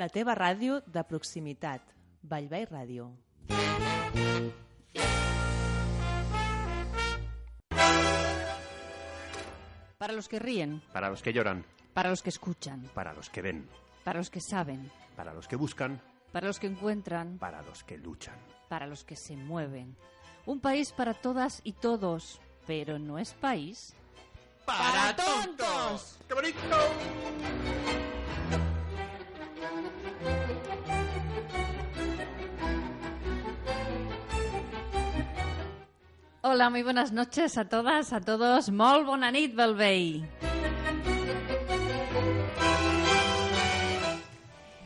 La teva ràdio de proximitat. Vallvei Ràdio. Para los que ríen, Para los que lloran, para los que escuchan, para los que ven, para los que saben, para los que buscan, para los que encuentran, para los que luchan. para los que se mueven. Un país para todas y todos, pero no es país. ¡Para tontos! ¡Qué bonito! Hola, muy buenas noches a todas, a todos. Molt bona nit, Belvei.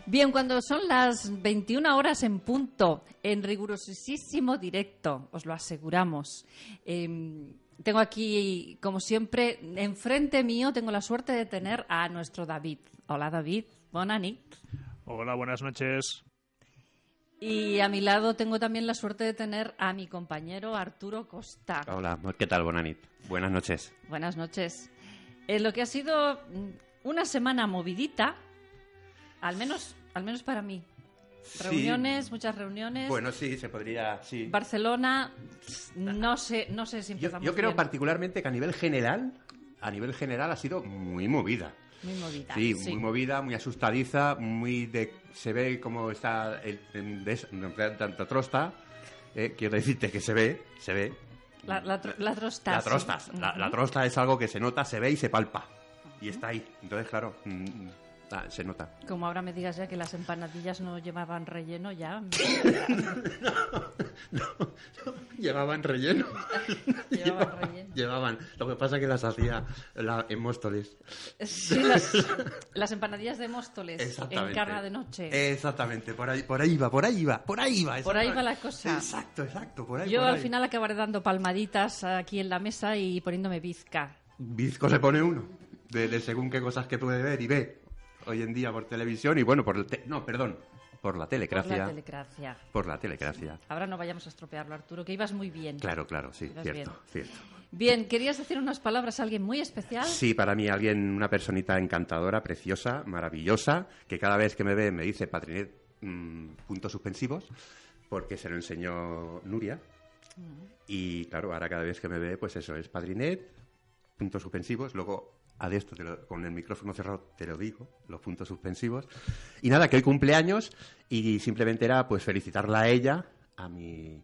Bien, cuando son las 21 horas en punto, en rigurosísimo directo, os lo aseguramos. Eh, tengo aquí, como siempre, enfrente mío, tengo la suerte de tener a nuestro David. Hola, David. Bona nit. Hola, buenas noches. Y a mi lado tengo también la suerte de tener a mi compañero Arturo Costa. Hola, ¿qué tal, Bonanit? Buenas noches. Buenas noches. En lo que ha sido mm, una semana movidita, al menos, al menos para mí. Reuniones, muchas reuniones. Bueno, sí, se podría, sí. Barcelona, no sé, no sé si Yo, empezamos yo creo bien. particularmente que a nivel general, a nivel general ha sido muy movida. Muy movida. Sí, muy movida, muy asustadiza, muy de... Se ve cómo está el, en tanta trosta. eh, quiero decirte que se ve, se ve. La, la, la trosta. La sí. trosta, la, trosta es algo que se nota, se ve y se palpa. Y está ahí. Entonces, claro, mm, mm, ah, se nota. Como ahora me digas ya que las empanadillas no llevaban relleno ya. Llevaban relleno. Llevaban relleno. Llevaban. Lo que pasa es que las hacía la, en Móstoles. Sí, las, las empanadillas de Móstoles en carna de noche. Exactamente, por ahí, por ahí va, por ahí va, por ahí va. Por ahí va la cosa. Exacto, exacto, por ahí. Yo por al ahí. final acabaré dando palmaditas aquí en la mesa y poniéndome bizca. Bizco se pone uno, de, de según qué cosas que puede ver y ve hoy en día por televisión y bueno, por el te- no, perdón, por la Por telecracia. la telecracia. Por la telecracia. Ahora no vayamos a estropearlo, Arturo, que ibas muy bien. Claro, claro, sí, Ibas cierto, bien. cierto. Bien, ¿querías decir unas palabras a alguien muy especial? Sí, para mí alguien, una personita encantadora, preciosa, maravillosa, que cada vez que me ve me dice Patrinet mm, puntos suspensivos, porque se lo enseñó Nuria. Y claro, ahora cada vez que me ve, pues eso es Padrinet, puntos suspensivos, luego a de esto te lo- con el micrófono cerrado te lo digo, los puntos suspensivos. Y nada, que hoy cumpleaños y simplemente era pues felicitarla a ella, a mi,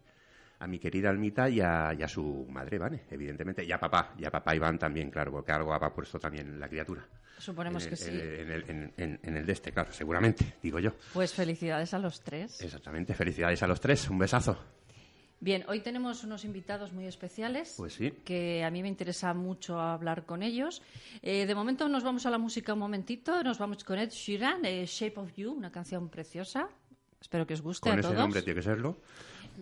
a mi querida Almita y a, y a su madre, ¿vale? Evidentemente, y a papá, y a papá Iván también, claro, porque algo habrá puesto también la criatura. Suponemos En que el- sí. En el, en- en- en el de este, claro, seguramente, digo yo. Pues felicidades a los tres. Exactamente, felicidades a los tres, un besazo. Bien, hoy tenemos unos invitados muy especiales. Pues sí. Que a mí me interesa mucho hablar con ellos. Eh, de momento nos vamos a la música un momentito. Nos vamos con Ed Sheeran, eh, Shape of You, una canción preciosa. Espero que os guste Con a ese todos. nombre tiene que serlo.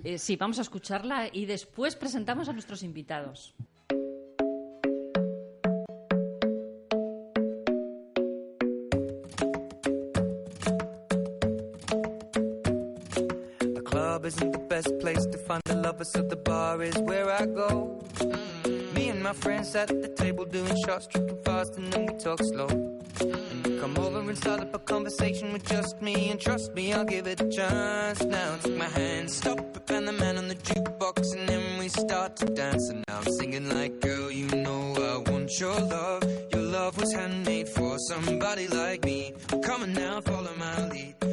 Eh, sí, vamos a escucharla y después presentamos a nuestros invitados. To find the bar is where I go. Mm-hmm. Me and my friends sat at the table doing shots, tripping fast, and then we talk slow. And come over and start up a conversation with just me, and trust me, I'll give it a chance. Now take my hand, stop it, and the man on the jukebox, and then we start to dance. And now I'm singing like, girl, you know I want your love. Your love was handmade for somebody like me. Come on now, follow my lead.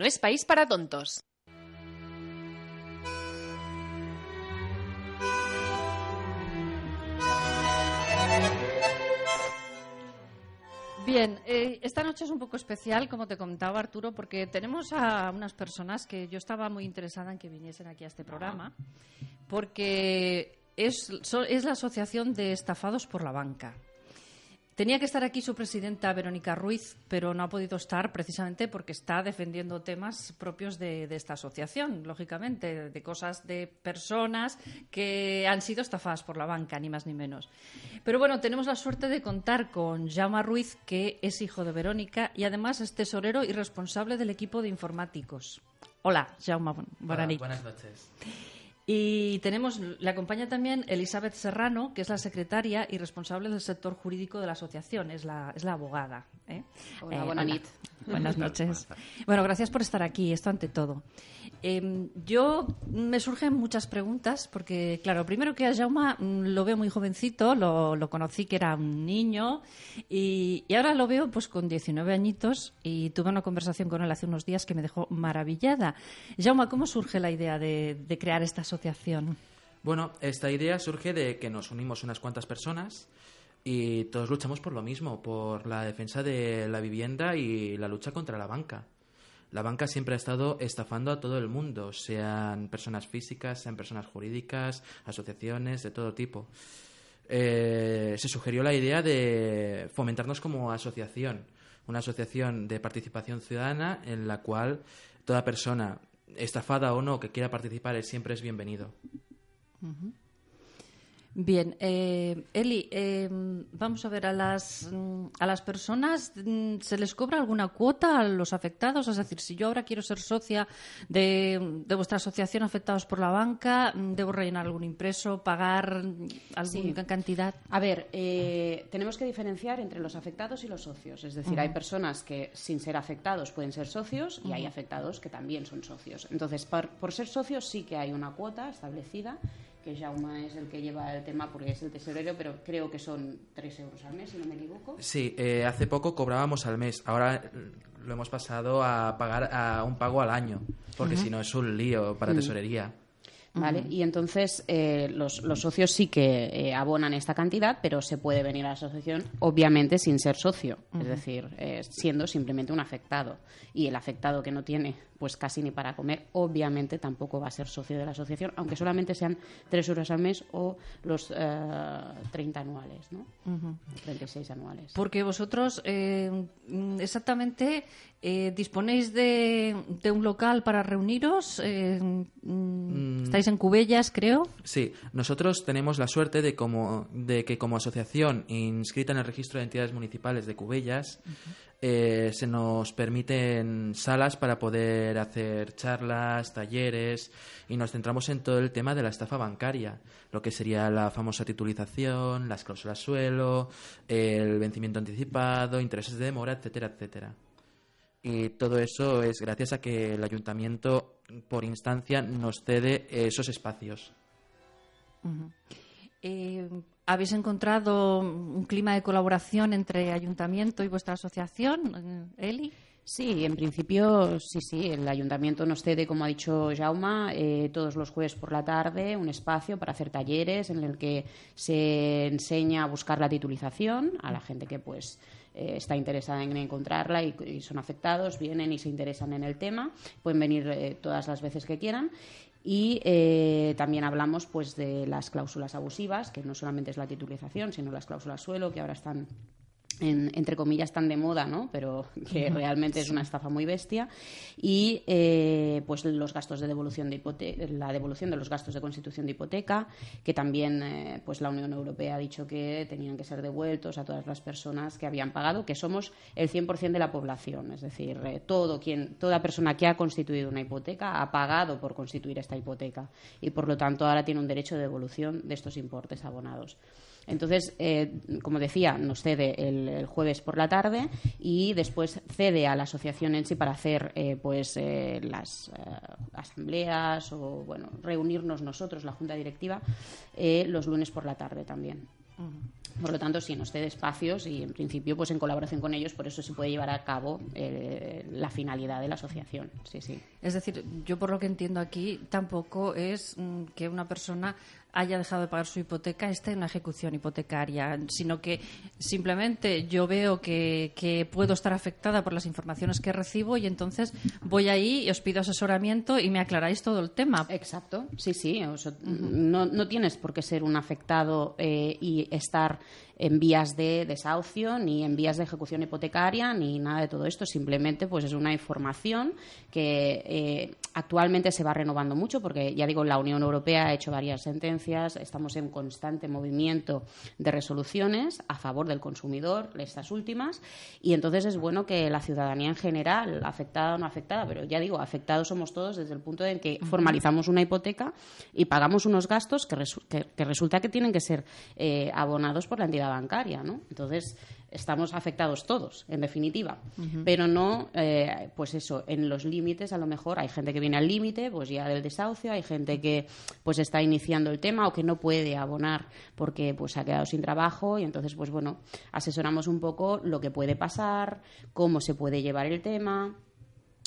No es país para tontos. Bien, eh, esta noche es un poco especial, como te comentaba Arturo, porque tenemos a unas personas que yo estaba muy interesada en que viniesen aquí a este programa, porque es, es la Asociación de Estafados por la Banca. Tenía que estar aquí su presidenta Verónica Ruiz, pero no ha podido estar precisamente porque está defendiendo temas propios de, de esta asociación, lógicamente, de cosas de personas que han sido estafadas por la banca, ni más ni menos. Pero bueno, tenemos la suerte de contar con Jaume Ruiz, que es hijo de Verónica y además es tesorero y responsable del equipo de informáticos. Hola, Jaume, buenas noches. Y tenemos, le acompaña también Elizabeth Serrano, que es la secretaria y responsable del sector jurídico de la asociación, es la, es la abogada. ¿eh? Hola, buena nit. Buenas noches. Bueno, gracias por estar aquí, esto ante todo. Eh, yo me surgen muchas preguntas, porque, claro, primero que a Jaume mm, lo veo muy jovencito, lo, lo conocí que era un niño, y, ahora lo veo pues con 19 añitos, y tuve una conversación con él hace unos días que me dejó maravillada. Jaume, ¿cómo surge la idea de, de crear esta asociación? Bueno, esta idea surge de que nos unimos unas cuantas personas y todos luchamos por lo mismo, por la defensa de la vivienda y la lucha contra la banca. La banca siempre ha estado estafando a todo el mundo, sean personas físicas, sean personas jurídicas, asociaciones de todo tipo. Eh, se sugirió la idea de fomentarnos como asociación, una asociación de participación ciudadana en la cual toda persona, estafada o no, que quiera participar siempre es bienvenido. Bien, eh, Eli, eh, vamos a ver, a las, mm, a las personas mm, se les cobra alguna cuota a los afectados, es decir, si yo ahora quiero ser socia de, de vuestra asociación afectados por la banca, mm, ¿debo rellenar algún impreso, pagar alguna Sí. cantidad? A ver, eh, tenemos que diferenciar entre los afectados y los socios. Es decir, hay personas que sin ser afectados pueden ser socios y hay afectados que también son socios. Entonces, por, por ser socios sí que hay una cuota establecida, que Jaume es el que lleva el tema porque es el tesorero, pero creo que son 3 euros al mes, si no me equivoco. Sí, eh, hace poco cobrábamos al mes, ahora lo hemos pasado a pagar a un pago al año, porque si no es un lío para tesorería. ¿Vale? Y entonces eh, los, los socios sí que eh, abonan esta cantidad, pero se puede venir a la asociación, obviamente, sin ser socio, es decir, eh, siendo simplemente un afectado. Y el afectado que no tiene pues casi ni para comer, obviamente tampoco va a ser socio de la asociación, aunque solamente sean 3 euros al mes o los eh, 30 anuales, ¿no? 36 anuales. Porque vosotros eh, mm, exactamente eh, disponéis de, de un local para reuniros, eh, mm, estáis en Cubellas, creo. Sí, nosotros tenemos la suerte de, como, de que como asociación inscrita en el registro de entidades municipales de Cubellas, eh, se nos permiten salas para poder hacer charlas, talleres y nos centramos en todo el tema de la estafa bancaria, lo que sería la famosa titulización, las cláusulas suelo, el vencimiento anticipado, intereses de demora, etcétera, etcétera. Y todo eso es gracias a que el ayuntamiento, por instancia, nos cede esos espacios. Eh, ¿Habéis encontrado un clima de colaboración entre ayuntamiento y vuestra asociación, eh, Eli? Sí, en principio sí, sí. El ayuntamiento nos cede, como ha dicho Jauma, eh, todos los jueves por la tarde un espacio para hacer talleres en el que se enseña a buscar la titulización a la gente que pues eh, está interesada en encontrarla y, son afectados, vienen y se interesan en el tema. Pueden venir eh, todas las veces que quieran. Y eh, también hablamos pues de las cláusulas abusivas, que no solamente es la titulización, sino las cláusulas suelo, que ahora están en- entre comillas tan de moda, ¿no? Pero que realmente es una estafa muy bestia. Y eh, pues los gastos de devolución de hipote- la devolución de los gastos de constitución de hipoteca, que también eh, pues la Unión Europea ha dicho que tenían que ser devueltos a todas las personas que habían pagado, que somos el 100% de la población, es decir, eh, todo quien toda persona que ha constituido una hipoteca ha pagado por constituir esta hipoteca. Y por lo tanto ahora tiene un derecho de devolución de estos importes abonados. Entonces, eh, como decía, nos cede el, el jueves por la tarde y después cede a la asociación en sí para hacer eh, pues eh, las eh, asambleas o bueno reunirnos nosotros, la junta directiva, eh, los lunes por la tarde también. Por lo tanto, sí, nos cede espacios y, en principio, pues en colaboración con ellos, por eso se puede llevar a cabo eh, la finalidad de la asociación. Sí, sí. Es decir, yo por lo que entiendo aquí tampoco es mm, que una persona haya dejado de pagar su hipoteca esté en una ejecución hipotecaria, sino que simplemente yo veo que, que puedo estar afectada por las informaciones que recibo y entonces voy ahí y os pido asesoramiento y me aclaráis todo el tema. Exacto, sí, sí. o sea, no, no tienes por qué ser un afectado eh, y estar en vías de desahucio, ni en vías de ejecución hipotecaria, ni nada de todo esto. Simplemente, pues es una información que eh, actualmente se va renovando mucho, porque ya digo, la Unión Europea ha hecho varias sentencias, estamos en constante movimiento de resoluciones a favor del consumidor, estas últimas, y entonces es bueno que la ciudadanía en general, afectada o no afectada, pero ya digo, afectados somos todos desde el punto en que formalizamos una hipoteca y pagamos unos gastos que, resu- que- que resulta que tienen que ser eh, abonados por la entidad bancaria, ¿no? Entonces estamos afectados todos, en definitiva, pero no, eh, pues eso, en los límites a lo mejor hay gente que viene al límite, pues ya del desahucio, hay gente que pues está iniciando el tema o que no puede abonar porque pues ha quedado sin trabajo y entonces pues bueno, asesoramos un poco lo que puede pasar, cómo se puede llevar el tema.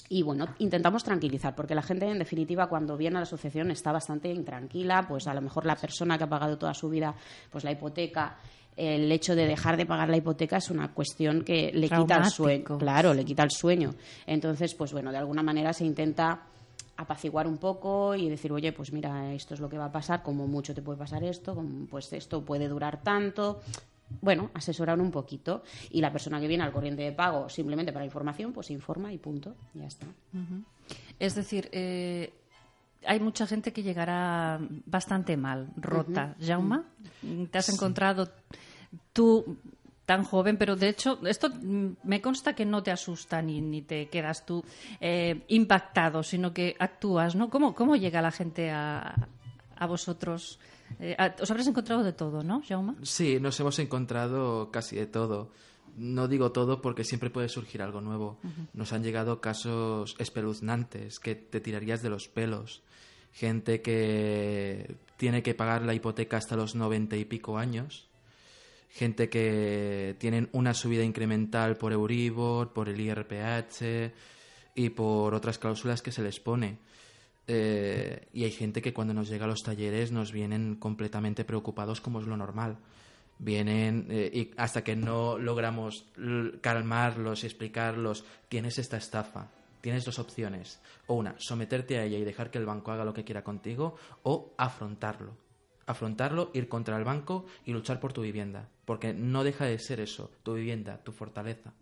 Y bueno, intentamos tranquilizar, porque la gente, en definitiva, cuando viene a la asociación está bastante intranquila, pues a lo mejor la persona que ha pagado toda su vida pues la hipoteca, el hecho de dejar de pagar la hipoteca es una cuestión que le quita el sueño. Claro, le quita el sueño. Entonces, pues bueno, de alguna manera se intenta apaciguar un poco y decir, oye, pues mira, esto es lo que va a pasar, como mucho te puede pasar esto, como, pues esto puede durar tanto. Bueno, asesorar un poquito. Y la persona que viene al corriente de pago simplemente para información, pues informa y punto. Ya está. Es decir, eh, hay mucha gente que llegará bastante mal, rota. Jauma, ¿te has encontrado tú tan joven? Pero de hecho, esto me consta que no te asusta ni, ni te quedas tú eh, impactado, sino que actúas, ¿no? ¿Cómo, cómo llega la gente a, a vosotros? Eh, a- os habréis encontrado de todo, ¿no, Jauma? Sí, nos hemos encontrado casi de todo. No digo todo porque siempre puede surgir algo nuevo. Nos han llegado casos espeluznantes que te tirarías de los pelos. Gente que tiene que pagar la hipoteca hasta los noventa y pico años. Gente que tienen una subida incremental por Euribor, por el IRPH y por otras cláusulas que se les pone. Eh, y hay gente que cuando nos llega a los talleres nos vienen completamente preocupados como es lo normal. Vienen eh, y hasta que no logramos calmarlos y explicarlos, tienes esta estafa, tienes dos opciones. O una, someterte a ella y dejar que el banco haga lo que quiera contigo, o afrontarlo. Afrontarlo, ir contra el banco y luchar por tu vivienda. Porque no deja de ser eso, tu vivienda, tu fortaleza.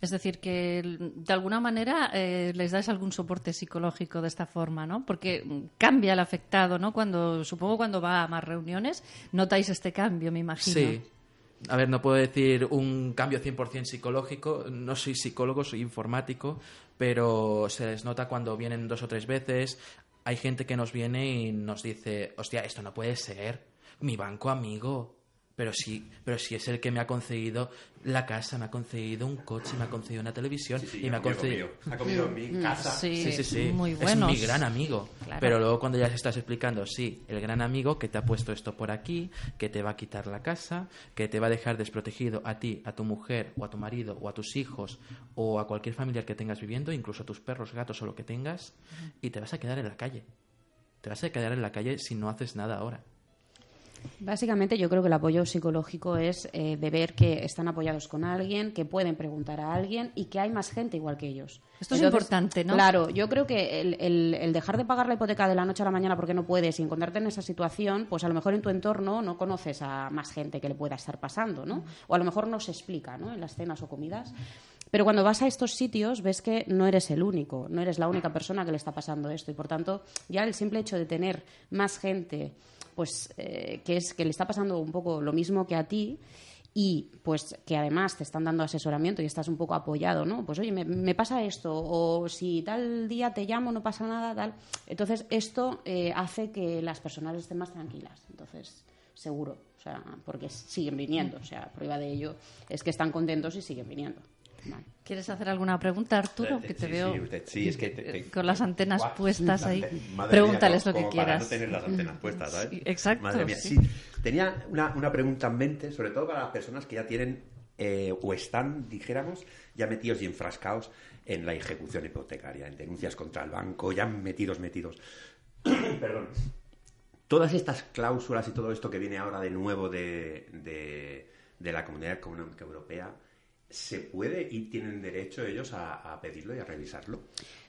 Es decir, que de alguna manera eh, les dais algún soporte psicológico de esta forma, ¿no? Porque cambia el afectado, ¿no? Cuando, supongo cuando va a más reuniones, notáis este cambio, me imagino. Sí. A ver, no puedo decir un cambio 100% psicológico, no soy psicólogo, soy informático, pero se les nota cuando vienen dos o tres veces. Hay gente que nos viene y nos dice, hostia, esto no puede ser, mi banco amigo, pero sí, pero si es el que me ha concedido la casa, me ha concedido un coche, me ha concedido una televisión y me ha concedido... Ha comido en mi casa. Sí, Sí, sí, sí. muy Es mi gran amigo. Claro. Pero luego cuando ya estás explicando, sí, el gran amigo que te ha puesto esto por aquí, que te va a quitar la casa, que te va a dejar desprotegido a ti, a tu mujer, o a tu marido, o a tus hijos, o a cualquier familiar que tengas viviendo, incluso a tus perros, gatos o lo que tengas, y te vas a quedar en la calle. Te vas a quedar en la calle si no haces nada ahora. Básicamente yo creo que el apoyo psicológico es eh, de ver que están apoyados con alguien, que pueden preguntar a alguien y que hay más gente igual que ellos. Esto es importante, ¿no? Claro, yo creo que el, el- el dejar de pagar la hipoteca de la noche a la mañana porque no puedes y encontrarte en esa situación, pues a lo mejor en tu entorno no conoces a más gente que le pueda estar pasando, ¿no? O a lo mejor no se explica, ¿no? En las cenas o comidas. Pero cuando vas a estos sitios ves que no eres el único, no eres la única persona que le está pasando esto y por tanto ya el simple hecho de tener más gente pues eh, que es que le está pasando un poco lo mismo que a ti y pues que además te están dando asesoramiento y estás un poco apoyado, ¿no? Pues oye, me, pasa esto, o si tal día te llamo no pasa nada, tal. Entonces esto eh, hace que las personas estén más tranquilas. Entonces, seguro, o sea, porque siguen viniendo, o sea, prueba de ello es que están contentos y siguen viniendo. ¿Quieres hacer alguna pregunta, Arturo? Que te Eh, Sí, veo sí, usted- sí, es que te- te- con las antenas Guau, puestas ahí. madre Pregúntales mía, lo que para quieras. no tener las antenas puestas, ¿sabes? Exacto, Madre mía, sí. sí. Tenía una, una pregunta en mente, sobre todo para las personas que ya tienen eh, o están, dijéramos, ya metidos y enfrascados en la ejecución hipotecaria, en denuncias contra el banco, ya metidos, metidos. Perdón. todas estas cláusulas y todo esto que viene ahora de nuevo de, de- de la Comunidad Económica Europea, ¿se puede y tienen derecho ellos a, a pedirlo y a revisarlo?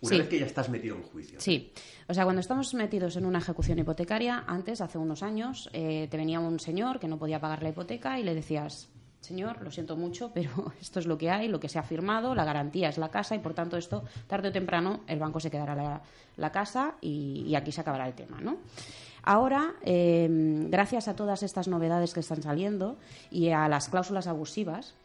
Una Sí. vez que ya estás metido en juicio. Sí, o sea, cuando estamos metidos en una ejecución hipotecaria, antes, hace unos años, eh, te venía un señor que no podía pagar la hipoteca y le decías, señor, lo siento mucho, pero esto es lo que hay, lo que se ha firmado, la garantía es la casa y por tanto esto, tarde o temprano, el banco se quedará la, la casa y, y aquí se acabará el tema, ¿no? Ahora, eh, gracias a todas estas novedades que están saliendo y a las cláusulas abusivas,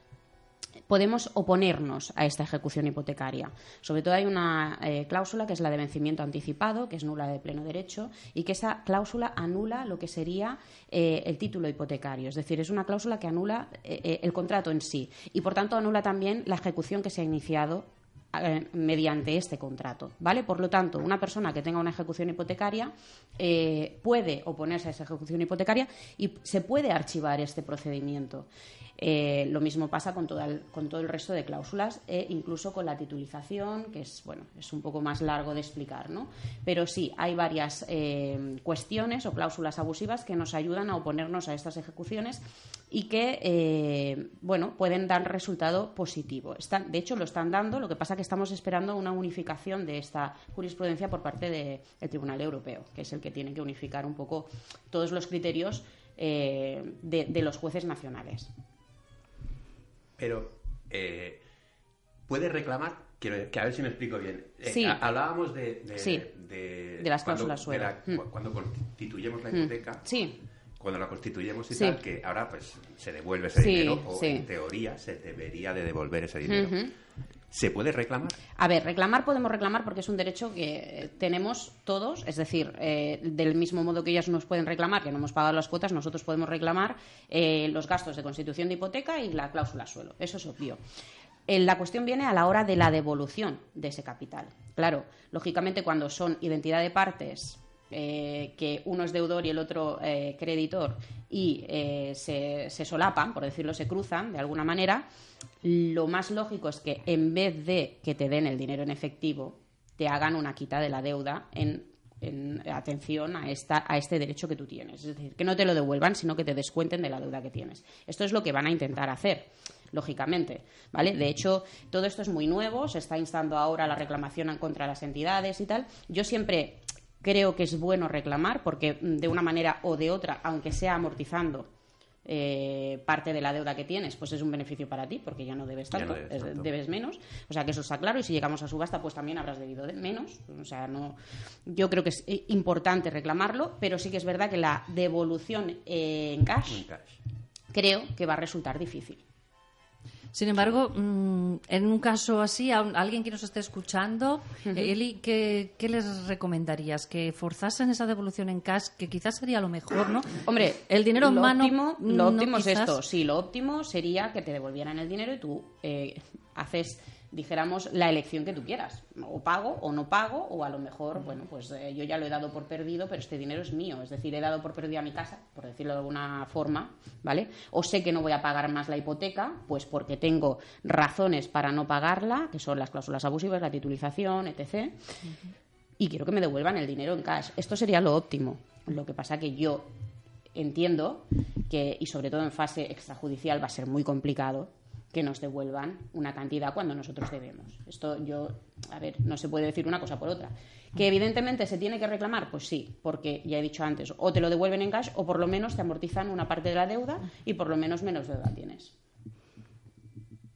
podemos oponernos a esta ejecución hipotecaria. Sobre todo hay una eh, cláusula que es la de vencimiento anticipado, que es nula de pleno derecho, y que esa cláusula anula lo que sería eh, el título hipotecario. Es decir, es una cláusula que anula eh, el contrato en sí y, por tanto, anula también la ejecución que se ha iniciado eh, mediante este contrato, ¿vale? Por lo tanto, una persona que tenga una ejecución hipotecaria eh, puede oponerse a esa ejecución hipotecaria y se puede archivar este procedimiento. Eh, lo mismo pasa con, toda el- con todo el resto de cláusulas e incluso con la titulización, que es bueno es un poco más largo de explicar, ¿no? Pero sí hay varias cuestiones o cláusulas abusivas que nos ayudan a oponernos a estas ejecuciones y que eh, bueno pueden dar resultado positivo. Están, de hecho, lo están dando. Lo que pasa que estamos esperando una unificación de esta jurisprudencia por parte de- del Tribunal Europeo, que es el que tiene que unificar un poco todos los criterios eh, de- de los jueces nacionales. Pero, eh, ¿puede reclamar? Quiero, que a ver si me explico bien. Eh, Sí. hablábamos de, de, Sí. de, De las cuando- cláusulas de la- suelo. Mm. cu- Cuando constituyemos la hipoteca, Sí, cuando la constituyemos y Sí. tal, que ahora pues se devuelve ese Sí, dinero, o sí. en teoría se debería de devolver ese dinero. ¿Se puede reclamar? A ver, reclamar podemos reclamar porque es un derecho que tenemos todos, es decir, eh, del mismo modo que ellas nos pueden reclamar, que no hemos pagado las cuotas, nosotros podemos reclamar eh, los gastos de constitución de hipoteca y la cláusula suelo. Eso es obvio. Eh, La cuestión viene a la hora de la devolución de ese capital. Claro, lógicamente cuando son identidad de partes, eh, que uno es deudor y el otro eh, creditor, y eh, se, se solapan, por decirlo, se cruzan de alguna manera, lo más lógico es que en vez de que te den el dinero en efectivo, te hagan una quita de la deuda en, en atención a, esta, a este derecho que tú tienes. Es decir, que no te lo devuelvan, sino que te descuenten de la deuda que tienes. Esto es lo que van a intentar hacer, lógicamente. ¿vale? De hecho, todo esto es muy nuevo, se está instando ahora la reclamación contra las entidades y tal. Yo siempre creo que es bueno reclamar porque mm, de una manera o de otra, aunque sea amortizando eh, parte de la deuda que tienes, pues es un beneficio para ti porque ya no debes no tanto, debes es- tanto. debes menos. O sea que eso está claro y si llegamos a subasta pues también habrás debido de menos. O sea, no, yo creo que es eh, importante reclamarlo, pero sí que es verdad que la devolución eh, en cash En cash. creo que va a resultar difícil. Sin embargo, mm, en un caso así, a alguien que nos esté escuchando, eh, Eli, ¿qué, qué les recomendarías? ¿Que forzasen esa devolución en cash, que quizás sería lo mejor, ¿no? Hombre, el dinero en mano. óptimo, lo no, óptimo es esto. Sí, lo óptimo sería que te devolvieran el dinero y tú eh, haces, dijéramos, la elección que tú quieras. O pago o no pago, o a lo mejor, bueno, pues eh, yo ya lo he dado por perdido, pero este dinero es mío. Es decir, he dado por perdido a mi casa, por decirlo de alguna forma, ¿vale? O sé que no voy a pagar más la hipoteca, pues porque tengo razones para no pagarla, que son las cláusulas abusivas, la titulización, etc y quiero que me devuelvan el dinero en cash. Esto sería lo óptimo. Lo que pasa que yo entiendo que, y sobre todo en fase extrajudicial, va a ser muy complicado que nos devuelvan una cantidad cuando nosotros debemos. Esto yo, a ver, no se puede decir una cosa por otra. Que evidentemente se tiene que reclamar, pues sí, porque ya he dicho antes, o te lo devuelven en cash o por lo menos te amortizan una parte de la deuda y por lo menos menos deuda tienes.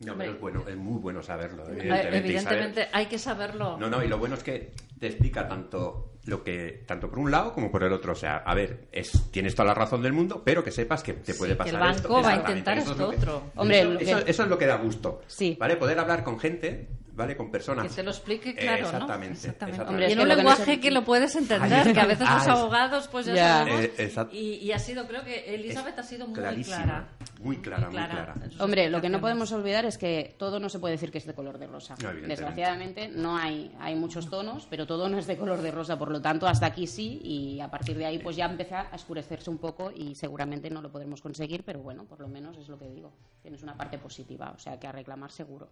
No, pero es bueno, es muy bueno saberlo, Eh, evidentemente. saber- Evidentemente, hay que saberlo. No, no, y lo bueno es que te explica tanto lo que tanto por un lado como por el otro. O sea, a ver, es, tienes toda la razón del mundo, pero que sepas que te puede que el pasar banco esto. va a intentar es esto que- otro. Hombre, eso, lo que- eso- eso es lo que da gusto. Sí. ¿Vale? Poder hablar con gente, ¿vale? Con personas. Que te lo explique Eh, claro, exactamente, ¿no? exactamente. Hombre, y en un lenguaje se- que lo puedes entender, que a veces ah, los es- abogados, pues ya, sabemos. Eh, y, y ha sido, creo que Elizabeth ha sido muy clarísima, clara. muy clara, muy clara. Hombre, lo que no podemos olvidar es que todo no se puede decir que es de color de rosa. No. Desgraciadamente no hay, hay muchos tonos, pero todo no es de color de rosa. Por lo tanto, hasta aquí sí y a partir de ahí pues ya empieza a oscurecerse un poco y seguramente no lo podremos conseguir, pero bueno, por lo menos es lo que digo. Tienes una parte positiva, o sea que a reclamar seguro.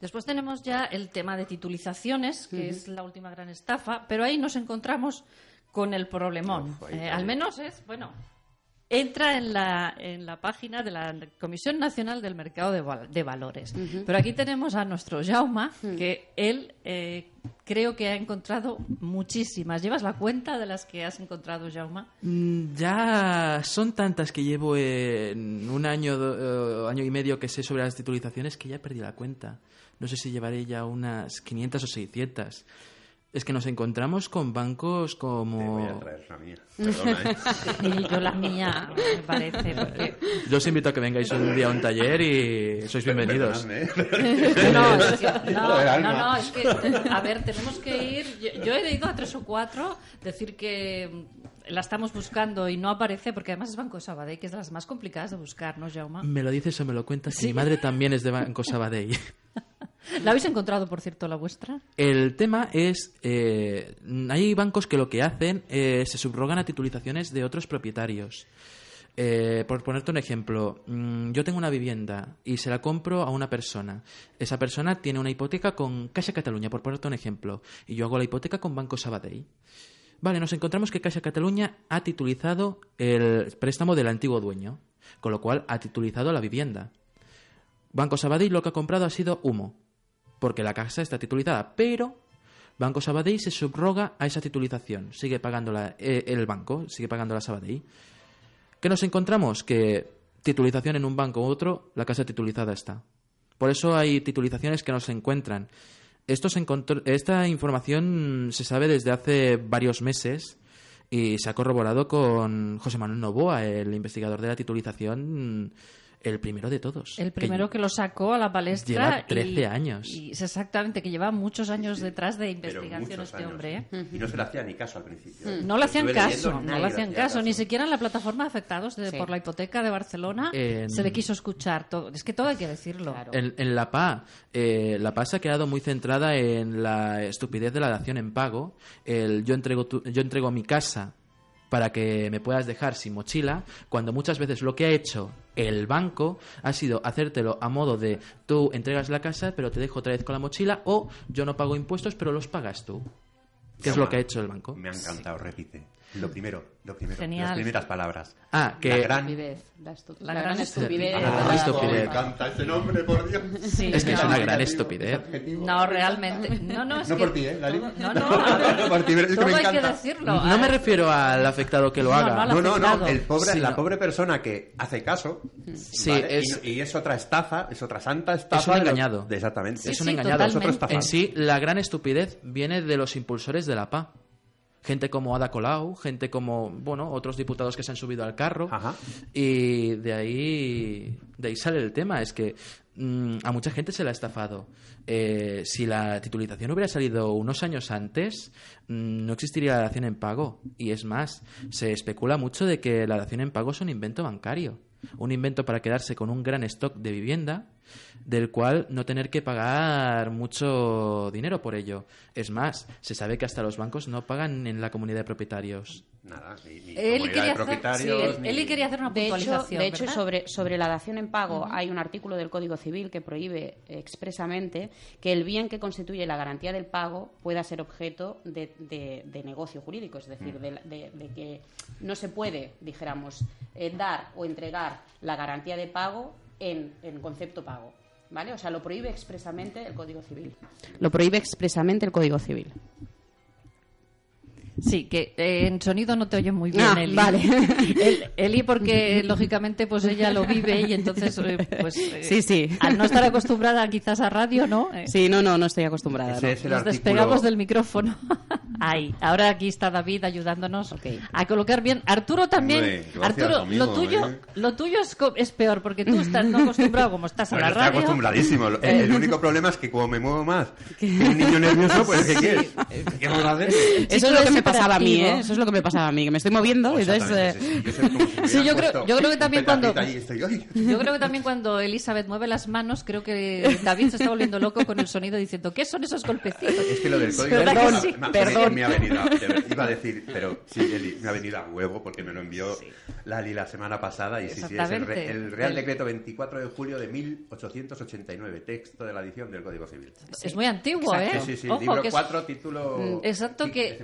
Después tenemos ya el tema de titulizaciones, que es la última gran estafa, pero ahí nos encontramos con el problemón. Uf, Eh, al menos es, bueno, entra en la, en la página de la Comisión Nacional del Mercado de, Val- de Valores. Pero aquí tenemos a nuestro Jauma, que él eh, creo que ha encontrado muchísimas. ¿Llevas la cuenta de las que has encontrado, Jauma? Mm, Ya son tantas que llevo en un año, do- eh, año y medio que sé sobre las titulizaciones que ya he perdido la cuenta. No sé si llevaré ya unas 500 o 600. Es que nos encontramos con bancos Te voy a como... traer la mía. Perdona, ¿eh? Y yo la mía, me parece. porque- Yo os invito a que vengáis un día a un taller y sois bienvenidos. ¿eh? No, es que- no, no, no, es que, a ver, tenemos que ir. Yo, yo he ido a tres o cuatro, decir que la estamos buscando y no aparece, porque además es Banco Sabadell, que es de las más complicadas de buscar, ¿no, Jaume? Me lo dices o me lo cuentas. que Mi madre también es de Banco Sabadell. ¿La habéis encontrado, por cierto, la vuestra? El tema es, eh, hay bancos que lo que hacen es se subrogan a titulizaciones de otros propietarios. Eh, por ponerte un ejemplo, mm, yo tengo una vivienda y se la compro a una persona. Esa persona tiene una hipoteca con Caixa Cataluña, por ponerte un ejemplo, y yo hago la hipoteca con Banco Sabadell. Vale, nos encontramos que Caixa Cataluña ha titulizado el préstamo del antiguo dueño, con lo cual ha titulizado la vivienda. Banco Sabadell lo que ha comprado ha sido humo, porque la casa está titulizada, pero Banco Sabadell se subroga a esa titulización, sigue pagándola eh, el banco, sigue pagándola Sabadell. ¿Qué nos encontramos? Que titulización en un banco u otro, la casa titulizada está. Por eso hay titulizaciones que no se encuentran. Esto se encontró- esta información se sabe desde hace varios meses y se ha corroborado con José Manuel Novoa, el investigador de la titulización, el primero de todos. El primero que, lo sacó a la palestra. lleva y- 13 años. Y, es exactamente, que lleva muchos años detrás de investigación este años. hombre. ¿eh? Y no se le hacía ni caso al principio. No le hacían caso, leyendo, no le hacían hacía caso, ni siquiera en la plataforma de afectados de- Sí. por la hipoteca de Barcelona En- se le quiso escuchar todo. Es que todo hay que decirlo. Claro. En, en la PA, eh, la PA se ha quedado muy centrada en la estupidez de la dación en pago. El yo entrego, tu- yo entrego mi casa para que me puedas dejar sin mochila, cuando muchas veces lo que ha hecho el banco ha sido hacértelo a modo de tú entregas la casa, pero te dejo otra vez con la mochila, o yo no pago impuestos, pero los pagas tú. ¿Qué es lo que ha hecho el banco? Me ha encantado, repite. Lo primero, lo primero. Genial. Las primeras palabras. Ah, que La gran... Estupidez, la, estu- La la gran gran estupidez. Ah, la- Me estupidez. encanta ese nombre, por Dios. Sí, Es que es una gran estupidez. No, realmente. No, no, es No que por ti, ¿eh, Lali? No, no, No por ti, pero es que me hay que encanta. decirlo. No me refiero al afectado que lo haga. no, No, no. El pobre, Sí, la no. pobre persona que hace caso. Sí, ¿vale? es- y, y es otra estafa, es otra santa estafa. Es un engañado. de- exactamente. Sí, es un engañado. Es otro. En sí, la gran estupidez viene de los impulsores de la PA. Gente como Ada Colau, gente como, bueno, otros diputados que se han subido al carro. Ajá. Y de ahí, de ahí sale el tema. Es que mm, a mucha gente se la ha estafado. Eh, si la titulización hubiera salido unos años antes, mm, no existiría la dación en pago. Y es más, se especula mucho de que la dación en pago es un invento bancario. Un invento para quedarse con un gran stock de vivienda del cual no tener que pagar mucho dinero por ello. Es más, se sabe que hasta los bancos no pagan en la comunidad de propietarios. Nada, ni, ni Él quería, de hacer, sí, propietarios. ni- él quería hacer una De hecho, de hecho ¿verdad? sobre, sobre la dación en pago hay un artículo del Código Civil que prohíbe expresamente que el bien que constituye la garantía del pago pueda ser objeto de, de- de negocio jurídico, es decir, de, de- de que no se puede, dijéramos, eh, dar o entregar la garantía de pago en, en concepto pago. ¿Vale? O sea, lo prohíbe expresamente el Código Civil. Lo prohíbe expresamente el Código Civil. Sí, que eh, en sonido no te oye muy bien, Ah, Eli. vale. El- Eli, porque lógicamente pues ella lo vive y entonces eh, pues eh, Sí, sí. al no estar acostumbrada quizás a radio, ¿no? Eh, Sí, no, no, no estoy acostumbrada. Ese no. es el Nos artículo. despegamos del micrófono. Ahí, ahora aquí está David ayudándonos Ok. a colocar bien. Arturo también. Hombre, gracias, Arturo, amigo, lo tuyo, ¿eh? lo tuyo es, es peor porque tú estás no acostumbrado como estás a Bueno, la estoy radio. acostumbradísimo. El, el único problema es que como me muevo más que un niño nervioso, pues ¿qué quieres? ¿Qué vamos a hacer? Eso es lo que me pasaba a mí. ¿eh? Eso es lo que me pasaba a mí, que me estoy moviendo. entonces, eh, sí, sí, yo si Sí, creo- yo creo que también cuando-. Yo creo que también cuando Elizabeth mueve las manos, creo que David se está volviendo loco con el sonido diciendo, ¿qué son esos golpecitos? Es que lo del código ¿Verdad que Perdón, sí? me, Perdón. me ha venido iba a decir, pero sí, Eli, me ha venido a huevo porque me lo envió Lali la semana pasada y sí, sí, es el, re- el Real Decreto 24 de julio de 1889, texto de la edición del Código Civil. Es muy antiguo, ¿eh? Sí, sí, sí, Ojo, libro que es- 4, título... Exacto que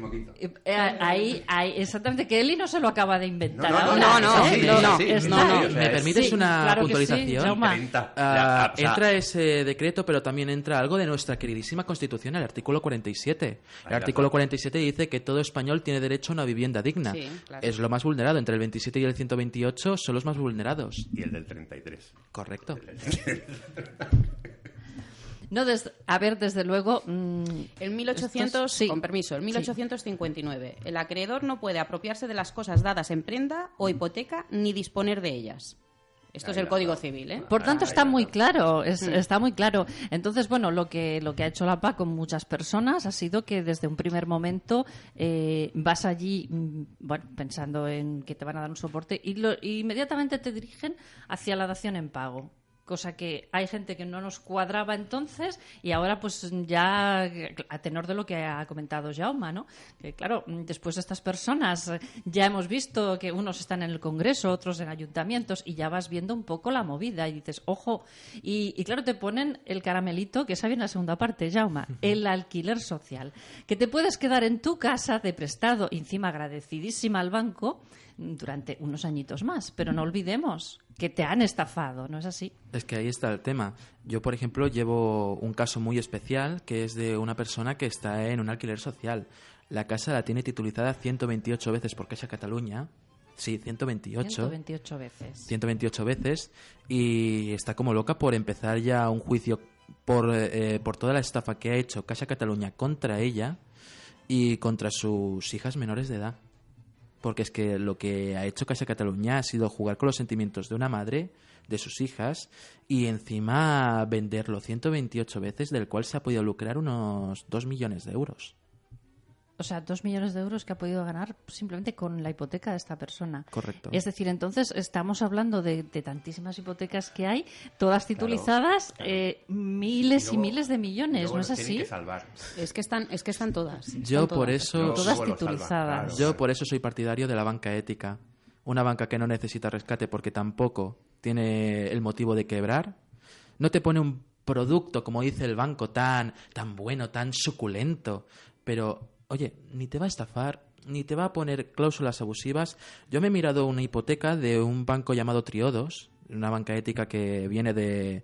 ahí, ahí, exactamente, que Eli no se lo acaba de inventar. No, no, no, no, ¿eh? sí, no, sí, no, sí, está. no, no, ¿Me permites Sí, una claro que sí, puntualización? Jaume. 30. Ah, entra ese decreto, pero también entra algo de nuestra queridísima Constitución, el artículo 47. El artículo está. 47 dice que todo español tiene derecho a una vivienda digna. Sí, claro. Es lo más vulnerado. Entre el 27 y el 128 son los más vulnerados. Y el del 33. Correcto. No, des- a ver, desde luego. mm, En 1800, Estos- sí. con permiso, en 1859, el acreedor no puede apropiarse de las cosas dadas en prenda o hipoteca ni disponer de ellas. Esto es el Código. Civil, ¿eh? Por tanto, está muy claro, es- Mm. está muy claro. Entonces, bueno, lo que, lo que ha hecho la PA con muchas personas ha sido que desde un primer momento eh, vas allí, mm, bueno, pensando en que te van a dar un soporte y, lo- y inmediatamente te dirigen hacia la dación en pago. Cosa que hay gente que no nos cuadraba entonces y ahora pues ya a tenor de lo que ha comentado Jaume, ¿no? Que claro, después de estas personas eh, ya hemos visto que unos están en el Congreso, otros en ayuntamientos y ya vas viendo un poco la movida y dices, ojo, y, y claro, te ponen el caramelito, que esa viene en la segunda parte, Jaume, el alquiler social, que te puedes quedar en tu casa de prestado, encima agradecidísima al banco, durante unos añitos más, pero no olvidemos que te han estafado, ¿no es así? Es que ahí está el tema. Yo, por ejemplo, llevo un caso muy especial que es de una persona que está en un alquiler social. La casa la tiene titulizada 128 veces por Caixa Cataluña. Sí, 128. 128 veces. 128 veces y está como loca por empezar ya un juicio por, eh, por toda la estafa que ha hecho Caixa Cataluña contra ella y contra sus hijas menores de edad. Porque es que lo que ha hecho Caixa Cataluña ha sido jugar con los sentimientos de una madre, de sus hijas, y encima venderlo 128 veces, del cual se ha podido lucrar unos 2 millones de euros. O sea, dos millones de euros que ha podido ganar simplemente con la hipoteca de esta persona. Correcto. Es decir, entonces estamos hablando de, de tantísimas hipotecas que hay, todas titulizadas, claro. eh, miles y, luego- miles de millones, ¿no es así? que salvar. Es que están, es que están todas. Yo por eso... Luego- Todas titulizadas. claro, Yo por eso soy partidario de la banca ética. Una banca que no necesita rescate porque tampoco tiene el motivo de quebrar. No te pone un producto, como dice el banco, tan, tan bueno, tan suculento. Pero, oye, ni te va a estafar, ni te va a poner cláusulas abusivas. Yo me he mirado una hipoteca de un banco llamado Triodos, una banca ética que viene de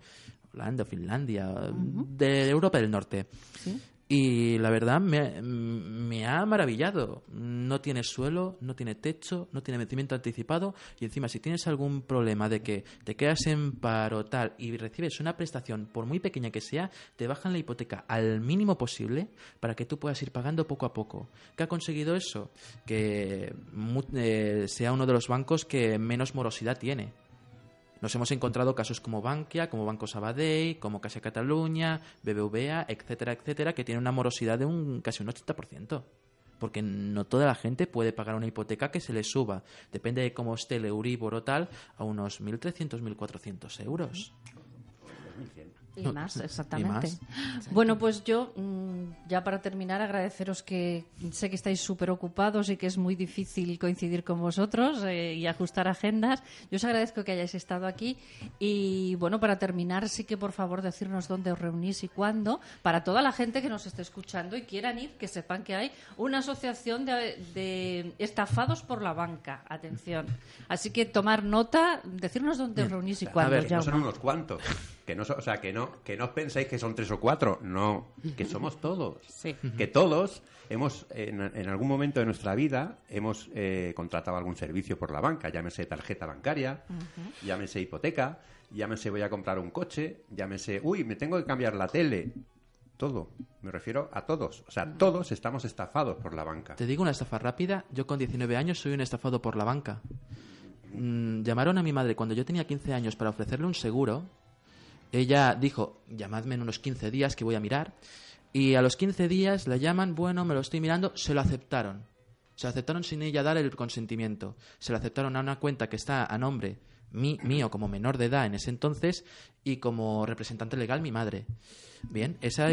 Holanda, Finlandia, de Europa del Norte. Y la verdad me, ha maravillado. No tiene suelo, no tiene techo, no tiene vencimiento anticipado y encima si tienes algún problema de que te quedas en paro tal y recibes una prestación, por muy pequeña que sea, te bajan la hipoteca al mínimo posible para que tú puedas ir pagando poco a poco. ¿Qué ha conseguido eso? Que eh, sea uno de los bancos que menos morosidad tiene. Nos hemos encontrado casos como Bankia, como Banco Sabadell, como Caixa Cataluña, BBVA, etcétera, etcétera, que tienen una morosidad de un casi un 80%. Porque no toda la gente puede pagar una hipoteca que se le suba, depende de cómo esté el Euribor o tal, a unos 1.300, 1.400 euros. Y más, exactamente. más. Bueno, pues yo, mm, ya para terminar, agradeceros que sé que estáis súper ocupados y que es muy difícil coincidir con vosotros eh, y ajustar agendas. Yo os agradezco que hayáis estado aquí. Y bueno, para terminar, sí que por favor decirnos dónde os reunís y cuándo, para toda la gente que nos esté escuchando y quieran ir, que sepan que hay una asociación de, de estafados por la banca. Atención. Así que tomar nota, decirnos dónde os reunís y cuándo. a ver, no son unos cuantos. Que no, so- o sea, que no, que no os penséis que son tres o cuatro. No, que somos todos. Sí. Que todos hemos, en, en algún momento de nuestra vida, hemos eh, contratado algún servicio por la banca. Llámese tarjeta bancaria, llámese hipoteca, llámese voy a comprar un coche, llámese, uy, me tengo que cambiar la tele. Todo. Me refiero a todos. O sea, todos estamos estafados por la banca. Te digo una estafa rápida. Yo con 19 años soy un estafado por la banca. Mm, llamaron a mi madre cuando yo tenía 15 años para ofrecerle un seguro. Ella dijo, llamadme en unos 15 días que voy a mirar. Y a los 15 días la llaman, bueno, me lo estoy mirando, se lo aceptaron. Se lo aceptaron sin ella dar el consentimiento. Se lo aceptaron a una cuenta que está a nombre mí- mío como menor de edad en ese entonces y como representante legal mi madre. Bien, eso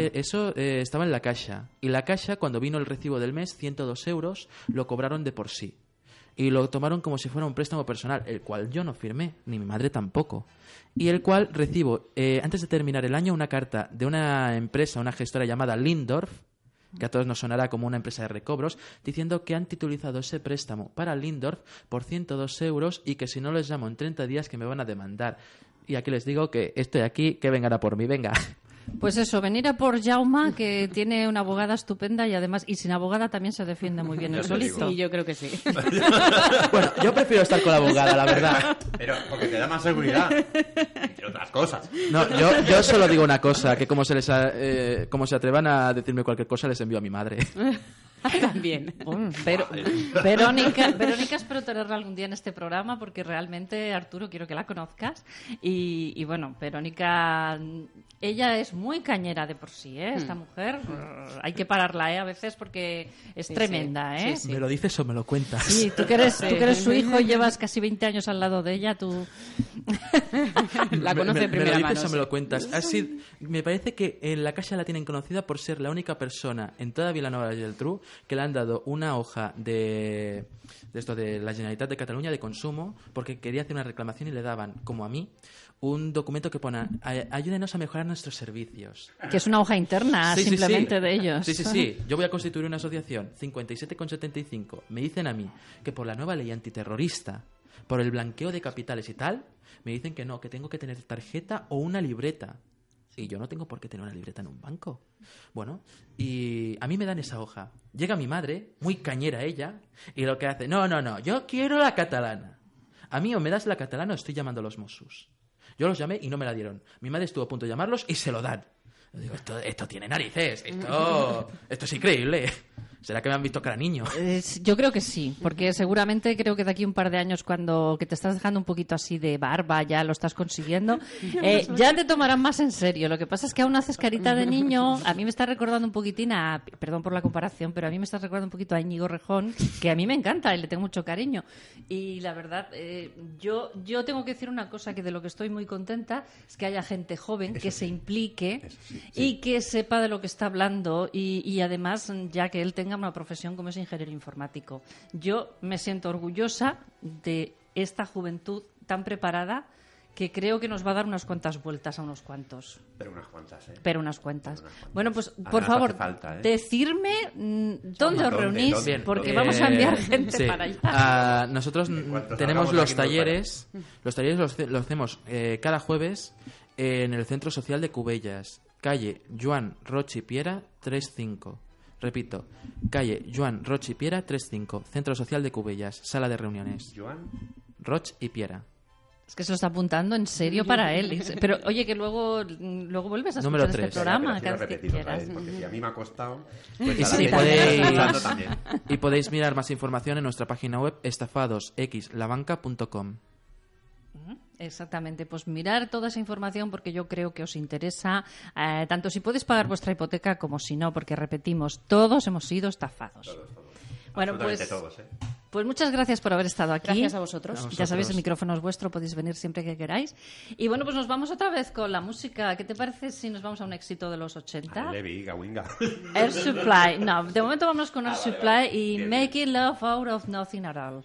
eh, estaba en la caja. Y la caja, cuando vino el recibo del mes, 102 euros, lo cobraron de por sí. Y lo tomaron como si fuera un préstamo personal, el cual yo no firmé, ni mi madre tampoco. Y el cual recibo, eh, antes de terminar el año, una carta de una empresa, una gestora llamada Lindorf, que a todos nos sonará como una empresa de recobros, diciendo que han titulizado ese préstamo para Lindorf por 102 euros y que si no les llamo en 30 días que me van a demandar. Y aquí les digo que estoy aquí, que vengan por mí, venga. Pues eso, venir a por Jauma, que tiene una abogada estupenda y además, y sin abogada también se defiende muy bien el solito. Sí, yo creo que sí. Bueno, yo prefiero estar con la abogada, la verdad. Pero porque te da más seguridad. Entre otras cosas. No, yo, yo solo digo una cosa, que como se les a- eh, como se atrevan a decirme cualquier cosa, les envío a mi madre. También. Mm, Pero, Verónica, Verónica, espero tenerla algún día en este programa porque realmente, Arturo, quiero que la conozcas. Y, y bueno, Verónica, ella es muy cañera de por sí, ¿eh? Esta mujer, eh, hay que pararla, ¿eh? A veces porque es Sí, tremenda. ¿eh? Sí, sí. ¿Me lo dices o me lo cuentas? Sí, tú que, eres, tú que eres su hijo y llevas casi 20 años al lado de ella, tú... La conoce me, de primera me lo mano. dices o sí. me lo cuentas. Sido- me parece que en la Caixa la tienen conocida por ser la única persona en toda Vilanova y Geltrú que le han dado una hoja de, de esto de la Generalitat de Cataluña de consumo porque quería hacer una reclamación y le daban, como a mí, un documento que pone "Ay- ayúdenos a mejorar nuestros servicios. Que es una hoja interna Sí, sí, simplemente sí. de ellos. Sí, sí, sí. Yo voy a constituir una asociación 57,75. Me dicen a mí que por la nueva ley antiterrorista, por el blanqueo de capitales y tal, me dicen que no, que tengo que tener tarjeta o una libreta. Y yo no tengo por qué tener una libreta en un banco. Bueno, y a mí me dan esa hoja. Llega mi madre, muy cañera ella, y lo que hace, no, no, no, yo quiero la catalana. A mí o me das la catalana o estoy llamando a los Mossos. Yo los llamé y no me la dieron. Mi madre estuvo a punto de llamarlos y se lo dan. Yo digo, esto, esto tiene narices, esto, esto es increíble. ¿Será que me han visto cara niño? Es- yo creo que sí, porque seguramente creo que de aquí un par de años, cuando que te estás dejando un poquito así de barba, ya lo estás consiguiendo, eh, ya te tomarán más en serio. Lo que pasa es que aún haces carita de niño. A mí me está recordando un poquitín a, perdón por la comparación, pero a mí me está recordando un poquito a Íñigo Rejón, que a mí me encanta y le tengo mucho cariño. Y la verdad, eh, yo, yo tengo que decir una cosa que de lo que estoy muy contenta es que haya gente joven que se implique Eso sí, y que sepa de lo que está hablando y, y además ya que él tenga una profesión como es ingeniero informático. Yo me siento orgullosa de esta juventud tan preparada que creo que nos va a dar unas cuantas vueltas a unos cuantos, Pero unas cuantas, ¿eh? pero unas cuantas. Pero unas cuantas. Bueno, pues por favor, falta, ¿eh? decirme mm, dónde os reunís, ¿Dónde? porque Eh, vamos a enviar gente Sí. para allá. Ah, nosotros tenemos los talleres. Los talleres los hacemos eh, cada jueves en el Centro Social de Cubellas, calle Joan Rochi Piera 35. Repito, calle Joan Rochi Piera 35, Centro Social de Cubellas, sala de reuniones. Joan, Roch y Piera. Es que se lo está apuntando en serio para él. Pero oye, que luego, luego vuelves a Número escuchar este programa Pero vez que vez, porque si a mí me ha costado, pues Y está podéis-. Y podéis mirar más información en nuestra página web estafadosxlabanca.com. Exactamente, pues mirar toda esa información porque yo creo que os interesa, eh, tanto si podéis pagar vuestra hipoteca como si no, porque repetimos, todos hemos sido estafados. Bueno, Absolutamente pues, todos, ¿eh? pues muchas gracias por haber estado aquí. Gracias a vosotros. A Ya sabéis, el micrófono es vuestro, podéis venir siempre que queráis. Y bueno, pues nos vamos otra vez con la música. ¿Qué te parece si nos vamos a un éxito de los 80? Levi, Gawinga. Air Supply. No, de momento vamos con Air Supply y Bien, Making Love Out of Nothing at All.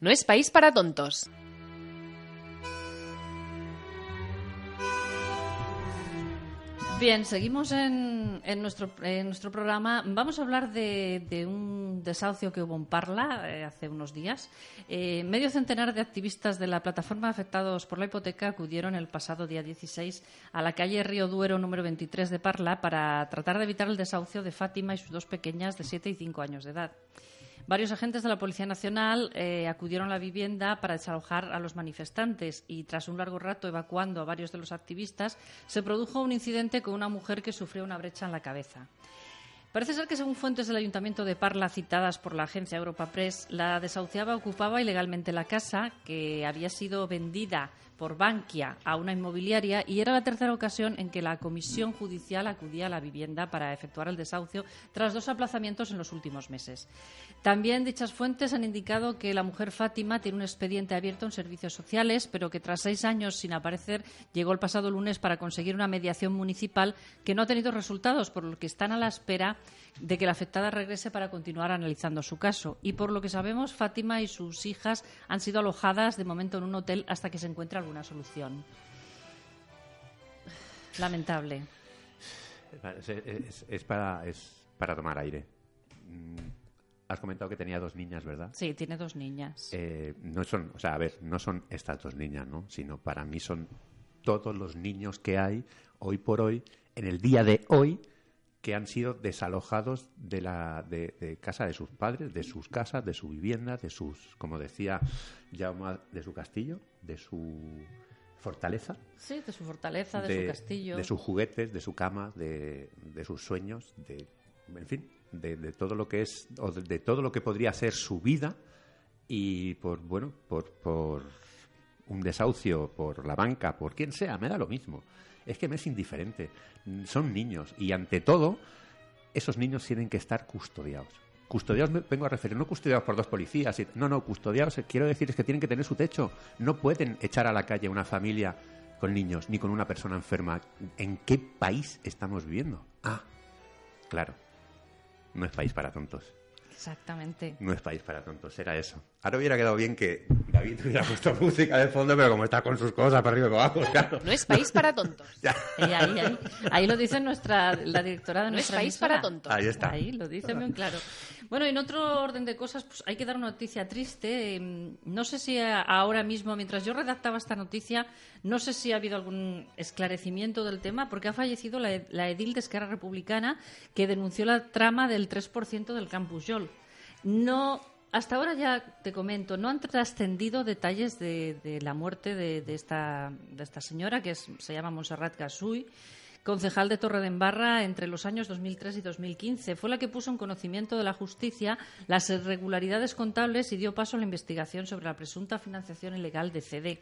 No es país para tontos. Bien, seguimos en, en nuestro, en nuestro programa. Vamos a hablar de, de un desahucio que hubo en Parla eh, hace unos días. Eh, medio centenar de activistas de la plataforma afectados por la hipoteca acudieron el pasado día 16 a la calle Río Duero número 23 de Parla para tratar de evitar el desahucio de Fátima y sus dos pequeñas de 7 y 5 años de edad. Varios agentes de la Policía Nacional eh, acudieron a la vivienda para desalojar a los manifestantes y tras un largo rato evacuando a varios de los activistas se produjo un incidente con una mujer que sufrió una brecha en la cabeza. Parece ser que, según fuentes del Ayuntamiento de Parla citadas por la agencia Europa Press, la desahuciada ocupaba ilegalmente la casa, que había sido vendida por Bankia a una inmobiliaria y era la tercera ocasión en que la Comisión Judicial acudía a la vivienda para efectuar el desahucio tras dos aplazamientos en los últimos meses. También dichas fuentes han indicado que la mujer Fátima tiene un expediente abierto en servicios sociales, pero que tras seis años sin aparecer llegó el pasado lunes para conseguir una mediación municipal que no ha tenido resultados, por lo que están a la espera de que la afectada regrese para continuar analizando su caso. Y por lo que sabemos, Fátima y sus hijas han sido alojadas de momento en un hotel hasta que se encuentre alguna solución. Lamentable. Es, es- es para, es para tomar aire. Mm, Has comentado que tenía dos niñas, ¿verdad? Sí, tiene dos niñas. Eh, no son, o sea, a ver, no son estas dos niñas, ¿no? Sino para mí son todos los niños que hay hoy por hoy, en el día de hoy, que han sido desalojados de la de, de casa de sus padres, de sus casas, de su vivienda, de sus, como decía Jaume, de su castillo, de su fortaleza, Sí, de su fortaleza, de, su castillo. de sus juguetes, de su cama, de, de sus sueños, de, en fin, de, de todo lo que es, o de, de todo lo que podría ser su vida y por, bueno, por, por un desahucio, por la banca, por quien sea, me da lo mismo. Es que me es indiferente. Son niños y ante todo, esos niños tienen que estar custodiados. Custodiados me vengo a referir, no custodiados por dos policías. No, no, custodiados, quiero decir, es que tienen que tener su techo. No pueden echar a la calle una familia con niños ni con una persona enferma. ¿En qué país estamos viviendo? Ah, claro. No es país para tontos. Exactamente. No es país para tontos, era eso. Ahora hubiera quedado bien que David hubiera puesto música de fondo, pero como está con sus cosas para arriba y para abajo, claro. No es país para tontos. Ahí, ahí, ahí. Ahí lo dice nuestra, la directora de No es nuestra país emisora. para tontos. Ahí está. Ahí lo dice bien claro. Bueno, en otro orden de cosas, pues hay que dar una noticia triste. Eh, No sé si ahora mismo, mientras yo redactaba esta noticia, no sé si ha habido algún esclarecimiento del tema, porque ha fallecido la, la edil de Esquerra Republicana que denunció la trama del 3% del Campus Yol. No, hasta ahora ya te comento, no han trascendido detalles de, de la muerte de, de esta, de esta señora, que se llama Montserrat Gasuy, concejal de Torredembarra entre los años 2003 y 2015. Fue la que puso en conocimiento de la justicia las irregularidades contables y dio paso a la investigación sobre la presunta financiación ilegal de CD.